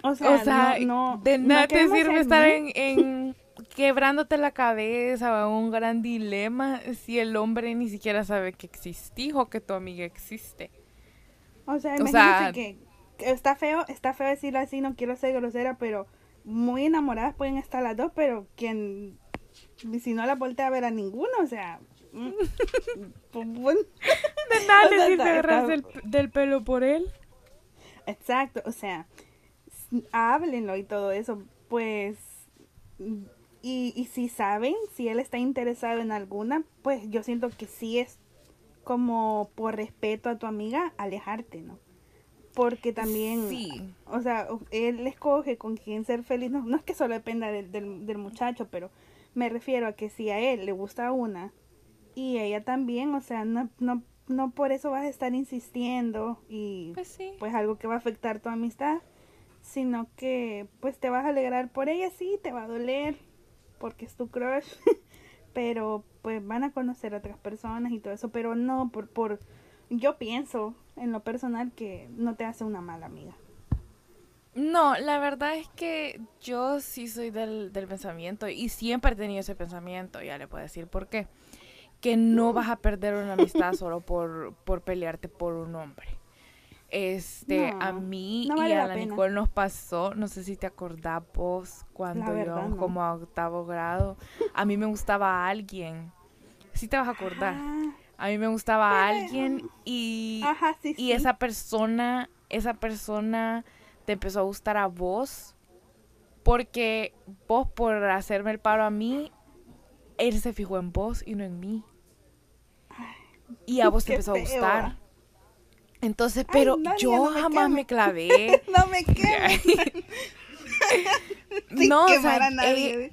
O sea, O sea, no, no- de no nada te sirve estar en quebrándote la cabeza o un gran dilema si el hombre ni siquiera sabe que existís o que tu amiga existe. O sea, o imagínense sea- que, que está feo, está feo decirlo así, no quiero ser grosera, pero muy enamoradas pueden estar las dos, pero quien si no la voltea a ver a ninguno, o sea, mm, pues, De nada O le sirve agarrarse del pelo por él. exacto, o sea, háblenlo y todo eso, pues y, y si saben, si él está interesado en alguna, pues yo siento que sí es como por respeto a tu amiga, alejarte, ¿no? Porque también, Sí. o sea, él escoge con quién ser feliz, no, no es que solo dependa del, del, del muchacho, pero me refiero a que si a él le gusta una y ella también, o sea, no, no, no por eso vas a estar insistiendo y Pues sí. pues algo que va a afectar tu amistad, sino que pues te vas a alegrar por ella, sí, te va a doler porque es tu crush, pero pues van a conocer a otras personas y todo eso, pero no por por yo pienso en lo personal que no te hace una mala amiga. No, la verdad es que yo sí soy del, del pensamiento y siempre he tenido ese pensamiento, ya le puedo decir por qué. Que no vas a perder una amistad solo por, por pelearte por un hombre. Este, a mí no y a la. Nicole nos pasó, no sé si te acordás vos, cuando verdad, no. como a octavo grado, a mí me gustaba alguien. Sí te vas a acordar. Ah, A mí me gustaba Pues, alguien y ajá, sí, y sí. esa persona, esa persona te empezó a gustar a vos Porque vos por hacerme el paro a mí, él se fijó en vos y no en mí. Y a vos te empezó a gustar. Entonces, pero no, yo no me jamás me clavé. No me quemes. Sin no, o sea, quemar a nadie. eh,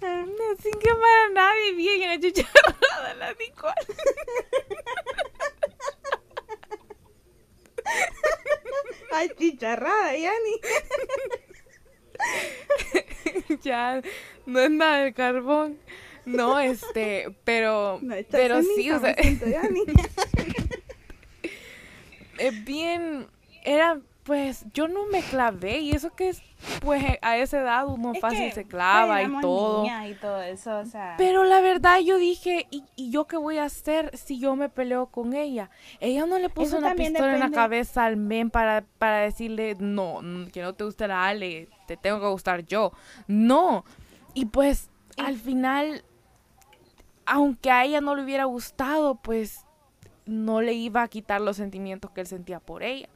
no, sin quemar a nadie, bien achicharrada la Nicole. Ay, chicharrada, Yani. ya, no es nada de carbón. No, este, pero, No, pero sí, o sea. Es bien, era, pues, yo no me clavé y eso que es, pues, a esa edad uno Es fácil que, se clava pues, y todo. niñas y todo eso, o sea. Pero la verdad yo dije, ¿y, y yo qué voy a hacer si yo me peleo con ella? Ella no le puso Eso una pistola en la cabeza al men para, para decirle, no, mm, que no te guste la Ale, te tengo que gustar yo. No. Y pues al final, aunque a ella no le hubiera gustado, pues no le iba a quitar los sentimientos que él sentía por ella.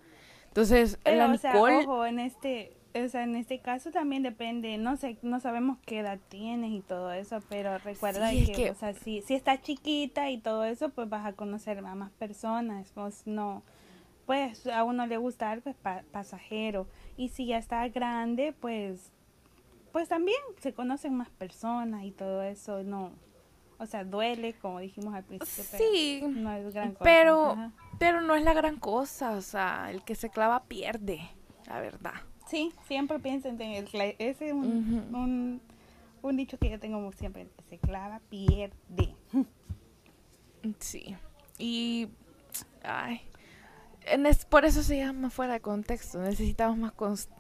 Entonces, Pero, la o sea, ojo, en este, o sea, en este caso también depende, no sé, no sabemos qué edad tienes y todo eso, pero recuerda Sí, que, que- o sea, si, si estás chiquita y todo eso, pues vas a conocer a más personas, pues no, pues a uno le gusta algo, es pa- pasajero, y si ya estás grande, pues, pues también se conocen más personas y todo eso, no, o sea, duele, como dijimos al principio, pero Sí, no es gran cosa. pero, ajá. pero no es la gran cosa, o sea, el que se clava pierde, la verdad. Sí, siempre piensen en el ese es un, Ujú. un, un dicho que yo tengo siempre, el que se clava pierde. Sí. Y. Ay. en es- por eso se llama fuera de contexto. Necesitamos más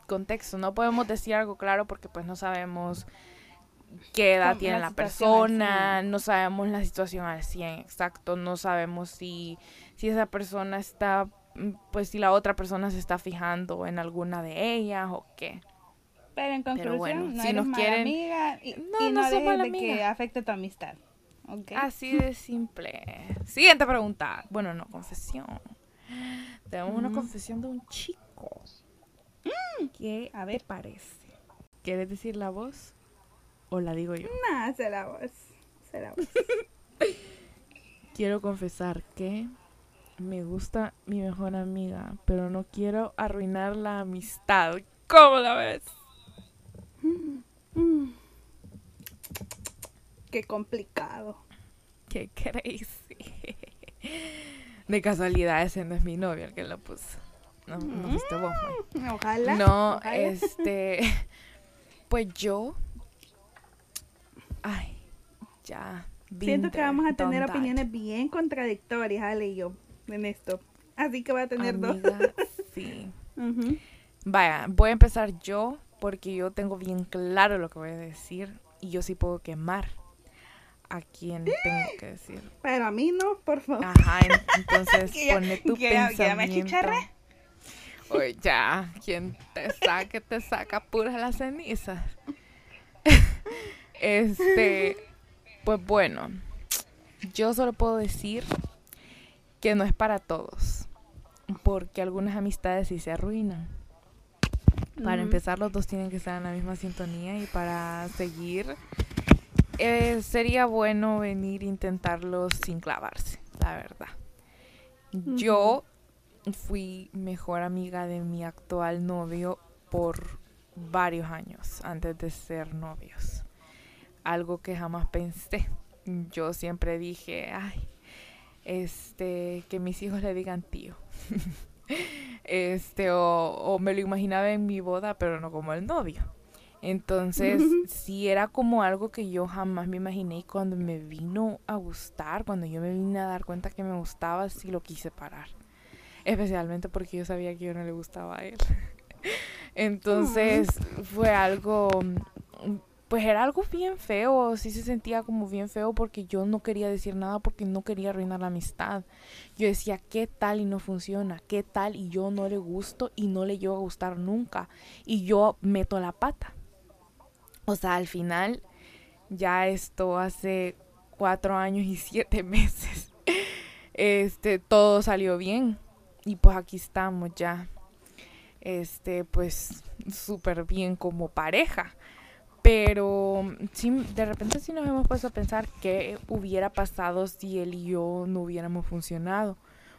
contexto. No podemos decir algo claro porque pues no sabemos qué edad tiene la persona, no sabemos la situación al 100 exacto, no sabemos si, si esa persona está, mm, pues si la otra persona se está fijando en alguna de ellas o qué. Pero en conclusión, bueno, no si eres nos mala quieren- amiga y No, y no no, dejes mala de que afecte tu amistad. Así de simple. Siguiente pregunta. Bueno, no, confesión. Tenemos una Mm. confesión de un chico. ¿Qué A ver. te parece? ¿Quieres decir la voz o la digo yo? Nah, será vos. Será vos. Quiero confesar que me gusta mi mejor amiga, pero no quiero arruinar la amistad. ¿Cómo la ves? Mm. Qué complicado. Qué crazy. De casualidad ese no es mi novio el que lo puso. No, no fuiste vos, May. Ojalá. No, ojalá. este. Pues yo. Ay, ya. Siento que vamos a tener that. opiniones bien contradictorias, Ale y yo, en esto. Así que va a tener dos. Sí. Vaya, voy a empezar yo porque yo tengo bien claro lo que voy a decir y yo sí puedo quemar a quien tengo que decir. Pero a mí no, por favor. Ajá, en- entonces pone tu ya me pensamiento. achicharré. Oye, ya, quien te saque, te saca puras las cenizas. este, pues bueno, yo solo puedo decir que no es para todos, porque algunas amistades sí se arruinan. Para empezar, los dos tienen que estar en la misma sintonía y para seguir, eh, sería bueno venir a intentarlo sin clavarse, la verdad. Yo fui mejor amiga de mi actual novio por varios años antes de ser novios. Algo que jamás pensé. Yo siempre dije, ay, este, que mis hijos le digan tío. este, o, o me lo imaginaba en mi boda, pero no como el novio. Entonces, sí era como algo que yo jamás me imaginé y cuando me vino a gustar, cuando yo me vine a dar cuenta que me gustaba, sí lo quise parar. Especialmente porque yo sabía que yo no le gustaba a él. Entonces, fue algo, pues era algo bien feo, sí se sentía como bien feo porque yo no quería decir nada porque no quería arruinar la amistad. Yo decía, ¿qué tal y no funciona? ¿Qué tal y yo no le gusto y no le llevo a gustar nunca? Y yo meto la pata. O sea, al final, ya esto hace cuatro años y siete meses, este, todo salió bien. Y pues aquí estamos ya. Este, pues súper bien como pareja. Pero sí, de repente sí nos hemos puesto a pensar qué hubiera pasado si él y yo no hubiéramos funcionado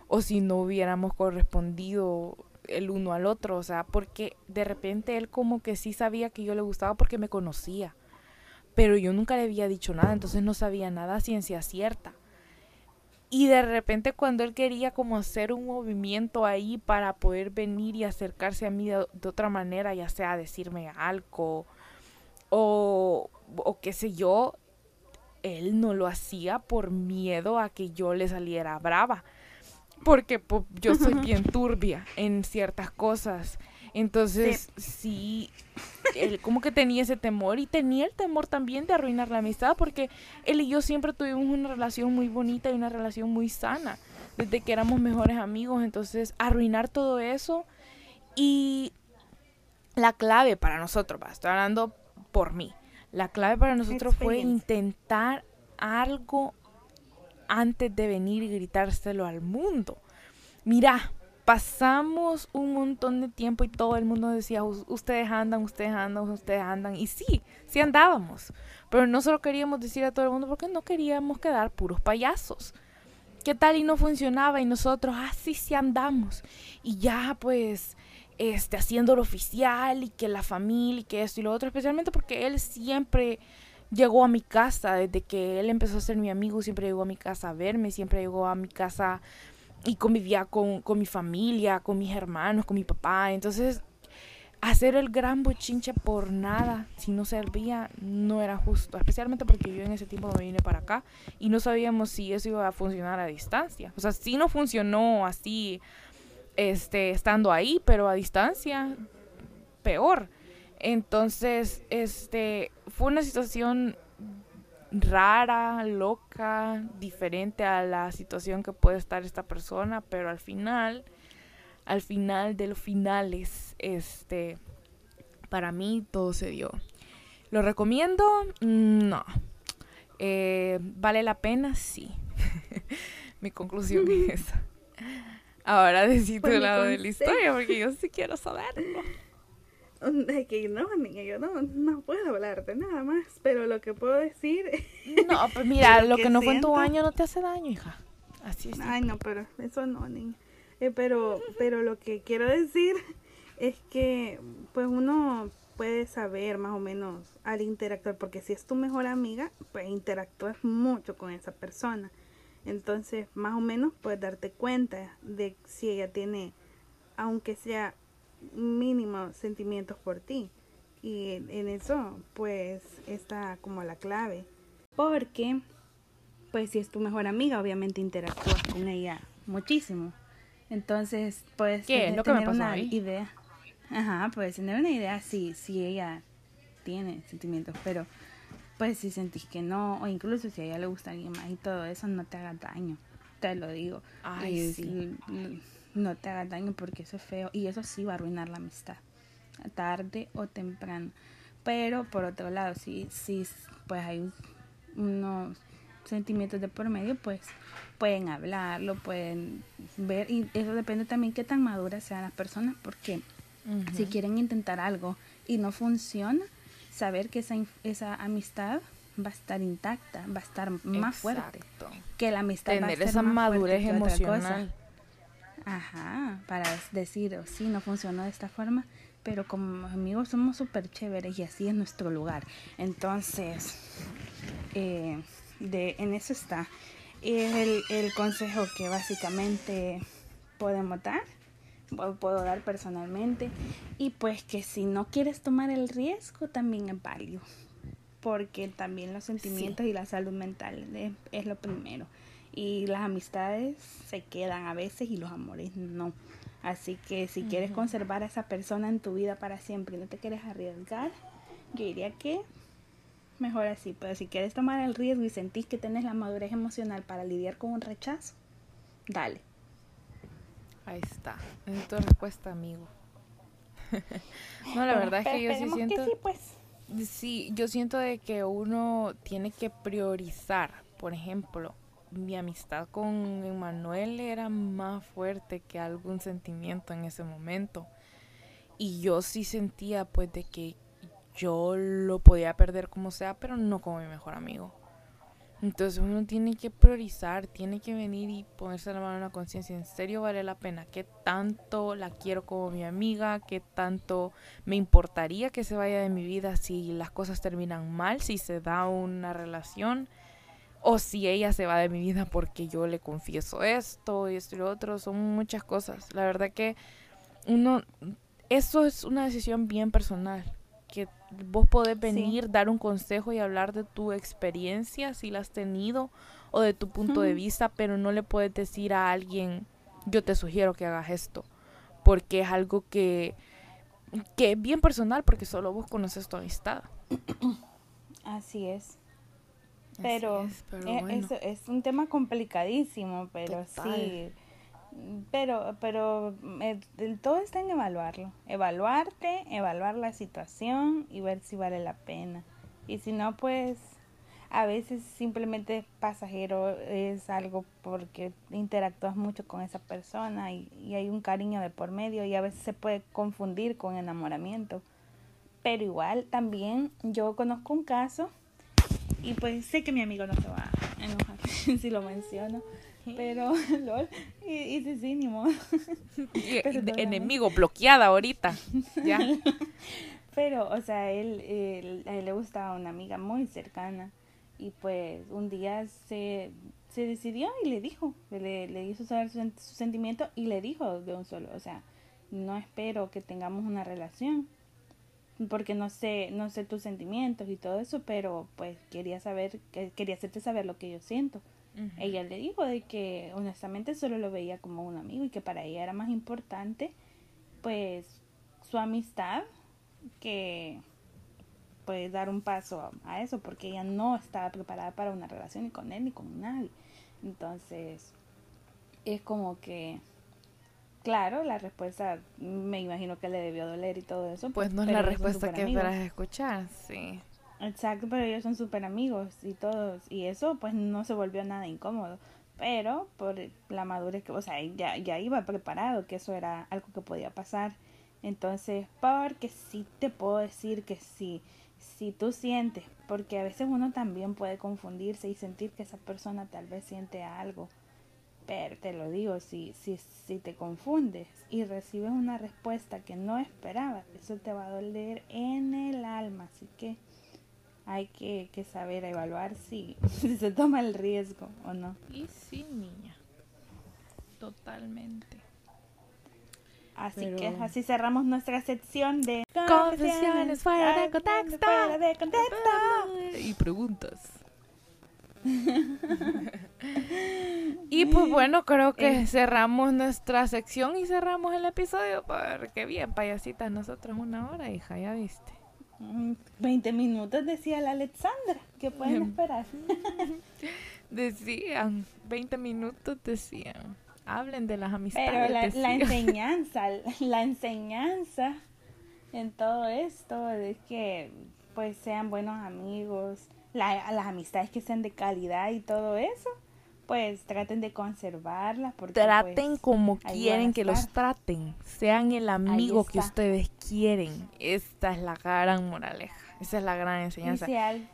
o si no hubiéramos correspondido el uno al otro, o sea, porque de repente él como que sí sabía que yo le gustaba porque me conocía, pero yo nunca le había dicho nada, entonces no sabía nada ciencia cierta. Y de repente cuando él quería como hacer un movimiento ahí para poder venir y acercarse a mí de, otra manera, ya sea decirme algo o, o qué sé yo, él no lo hacía por miedo a que yo le saliera brava. Porque yo soy bien turbia en ciertas cosas. Entonces, sí. él como que tenía ese temor y tenía el temor también de arruinar la amistad porque él y yo siempre tuvimos una relación muy bonita y una relación muy sana desde que éramos mejores amigos. Entonces, arruinar todo eso y la clave para nosotros, va, estoy hablando por mí. La clave para nosotros fue intentar algo antes de venir y gritárselo al mundo. Mira, pasamos un montón de tiempo y todo el mundo decía, ustedes andan, ustedes andan, ustedes andan. Y sí, sí andábamos. Pero no solo queríamos decir a todo el mundo porque no queríamos quedar puros payasos. ¿Qué tal y no funcionaba? Y nosotros, ah, sí, sí andamos. Y ya pues, este, haciéndolo oficial y que la familia y que esto y lo otro, especialmente porque él siempre llegó a mi casa, desde que él empezó a ser mi amigo, siempre llegó a mi casa a verme, siempre llegó a mi casa y convivía con, con mi familia, con mis hermanos, con mi papá. Entonces, hacer el gran bochinche por nada, si no servía, no era justo. Especialmente porque yo en ese tiempo me vine para acá y no sabíamos si eso iba a funcionar a distancia. O sea, sí no funcionó así, este, estando ahí, pero a distancia, peor. Entonces, este, fue una situación rara, loca, diferente a la situación que puede estar esta persona, pero al final, al final de los finales, este, para mí todo se dio. ¿Lo recomiendo? No. Eh, ¿Vale la pena? Sí. Mi conclusión es esa. Ahora decí tu pues lado de la historia porque yo sí quiero saberlo. Es que no, niña, yo no, no puedo hablarte nada más, pero lo que puedo decir... No, pues mira, lo que, no fue en tu año no te hace daño, hija. Así es. Ay, no, pero eso no, niña. Eh, pero, pero lo que quiero decir es que, pues uno puede saber más o menos al interactuar, porque si es tu mejor amiga, pues interactúas mucho con esa persona. Entonces, más o menos puedes darte cuenta de si ella tiene, aunque sea mínimos sentimientos por ti. Y en, eso, pues, está como la clave. Porque, pues, si es tu mejor amiga, obviamente interactúas con ella muchísimo. Entonces, pues, tener, una idea. Ajá, puedes tener una idea si, si ella tiene sentimientos, pero pues si sentís que no, o incluso si a ella le gusta alguien más y todo eso, no te haga daño, te lo digo. Ay, sí no te haga daño porque eso es feo y eso sí va a arruinar la amistad, tarde o temprano. Pero por otro lado, si, si pues hay unos sentimientos de por medio, pues pueden hablarlo, pueden ver y eso depende también qué tan maduras sean las personas porque si quieren intentar algo y no funciona, saber que esa, esa amistad va a estar intacta, va a estar más fuerte que la amistad tener va a ser esa madurez emocional Ajá, para decir, oh, sí, no funcionó de esta forma, pero como amigos somos súper chéveres y así es nuestro lugar. Entonces, eh, de, en eso está. El, el consejo que básicamente podemos dar, puedo dar personalmente, y pues que si no quieres tomar el riesgo, también es válido, porque también los sentimientos y la salud mental es lo primero y las amistades se quedan a veces y los amores no. Así que si quieres conservar a esa persona en tu vida para siempre y no te quieres arriesgar, yo diría que mejor así. Pero si quieres tomar el riesgo y sentís que tenés la madurez emocional para lidiar con un rechazo, dale. Ahí está. Es tu respuesta, amigo. no, la verdad es que yo sí siento... sí, pues. Sí, yo siento de que uno tiene que priorizar, por ejemplo, mi amistad con Emanuel era más fuerte que algún sentimiento en ese momento. Y yo sí sentía pues de que yo lo podía perder como sea, pero no como mi mejor amigo. Entonces uno tiene que priorizar, tiene que venir y ponerse la mano en la conciencia. ¿En serio vale la pena? ¿Qué tanto la quiero como mi amiga? ¿Qué tanto me importaría que se vaya de mi vida si las cosas terminan mal, si se da una relación? O si ella se va de mi vida porque yo le confieso esto y esto y lo otro. Son muchas cosas. La verdad que uno... Eso es una decisión bien personal vos podés venir, dar un consejo y hablar de tu experiencia, si la has tenido, o de tu punto de vista, pero no le puedes decir a alguien, yo te sugiero que hagas esto, porque es algo que, que es bien personal, porque solo vos conoces tu amistad. Así es. Pero, es, e, es, un tema complicadísimo, pero sí pero, pero eh, todo está en evaluarlo. Evaluarte, evaluar la situación y ver si vale la pena. Y si no, pues a veces simplemente pasajero es algo porque interactúas mucho con esa persona y, y, hay un cariño de por medio y a veces se puede confundir con enamoramiento. Pero igual también yo conozco un caso y pues sé que mi amigo no se va a enojar si lo menciono pero, lol, y, sí, sí, ni modo. enemigo bloqueada ahorita, ya. Pero, o sea, él, él, a él le gustaba una amiga muy cercana y pues un día se, se decidió y le dijo, le, le hizo saber su, su sentimiento y le dijo de un solo, o sea, no espero que tengamos una relación porque no sé, no sé tus sentimientos y todo eso, pero pues quería saber, quería hacerte saber lo que yo siento. Ella le dijo de que honestamente solo lo veía como un amigo y que para ella era más importante pues su amistad que pues dar un paso a, eso porque ella no estaba preparada para una relación ni con él ni con nadie. Entonces es como que claro, la respuesta me imagino que le debió doler y todo eso. Pues no es la respuesta que esperas escuchar, sí. Exacto, pero ellos son súper amigos y todos, y eso pues no se volvió nada incómodo, pero por la madurez que, o sea, ya, ya iba preparado que eso era algo que podía pasar. Entonces, porque sí te puedo decir que sí, si tú sientes, porque a veces uno también puede confundirse y sentir que esa persona tal vez siente algo, pero te lo digo, si, si, si te confundes y recibes una respuesta que no esperabas, eso te va a doler en el alma, así que hay que, que saber evaluar si, si, se toma el riesgo o no. Y sí, niña. Totalmente. Así que así cerramos nuestra sección de confesiones fuera de contexto. de contexto. Y preguntas. y pues bueno, creo que eh. cerramos nuestra sección y cerramos el episodio porque bien, payasitas, nosotros una hora, hija, ya viste. 20 minutos decía la Alexandra, que pueden esperar. decían, 20 minutos decían. Hablen de las amistades. Pero la, la enseñanza, la enseñanza en todo esto es que pues sean buenos amigos, las amistades que sean de calidad y todo eso pues traten de conservarlas. Porque, traten pues, como quieren que los traten. Sean el amigo que ustedes quieren. Esta es la gran moraleja. Esa es la gran enseñanza. sean,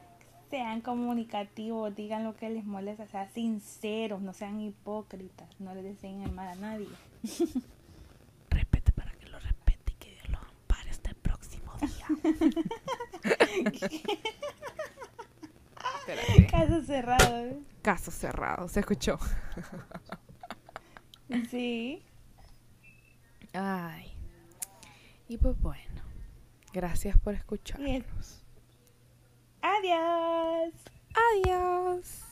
sean comunicativos, digan lo que les molesta, sean sinceros, no sean hipócritas, no le deseen el mal a nadie. Respete para que lo respete y que Dios los ampare hasta el próximo día. Caso cerrado. ¿eh? Caso cerrado, se escuchó. sí. Ay. Y pues bueno, gracias por escucharnos. Adiós. Adiós.